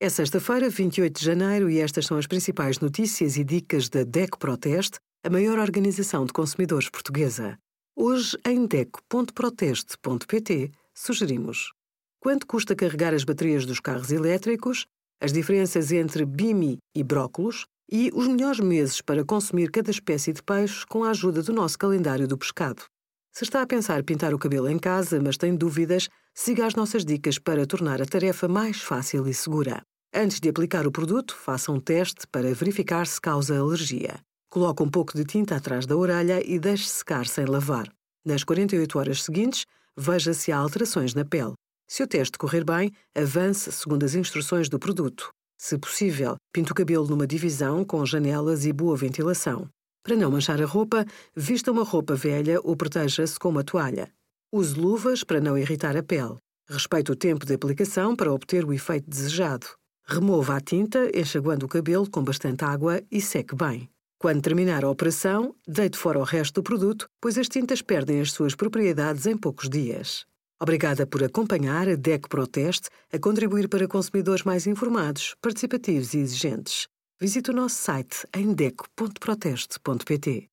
É sexta-feira, 28 de janeiro, e estas são as principais notícias e dicas da DECO Proteste, a maior organização de consumidores portuguesa. Hoje, em DECO.proteste.pt, sugerimos quanto custa carregar as baterias dos carros elétricos, as diferenças entre bimi e brócolos e os melhores meses para consumir cada espécie de peixe com a ajuda do nosso calendário do pescado. Se está a pensar pintar o cabelo em casa, mas tem dúvidas, siga as nossas dicas para tornar a tarefa mais fácil e segura. Antes de aplicar o produto, faça um teste para verificar se causa alergia. Coloque um pouco de tinta atrás da orelha e deixe secar sem lavar. Nas 48 horas seguintes, veja se há alterações na pele. Se o teste correr bem, avance segundo as instruções do produto. Se possível, pinte o cabelo numa divisão com janelas e boa ventilação. Para não manchar a roupa, vista uma roupa velha ou proteja-se com uma toalha. Use luvas para não irritar a pele. Respeite o tempo de aplicação para obter o efeito desejado. Remova a tinta, enxaguando o cabelo com bastante água e seque bem. Quando terminar a operação, deite fora o resto do produto, pois as tintas perdem as suas propriedades em poucos dias. Obrigada por acompanhar a DEC Proteste a contribuir para consumidores mais informados, participativos e exigentes. Visite o nosso site em deco.proteste.pt.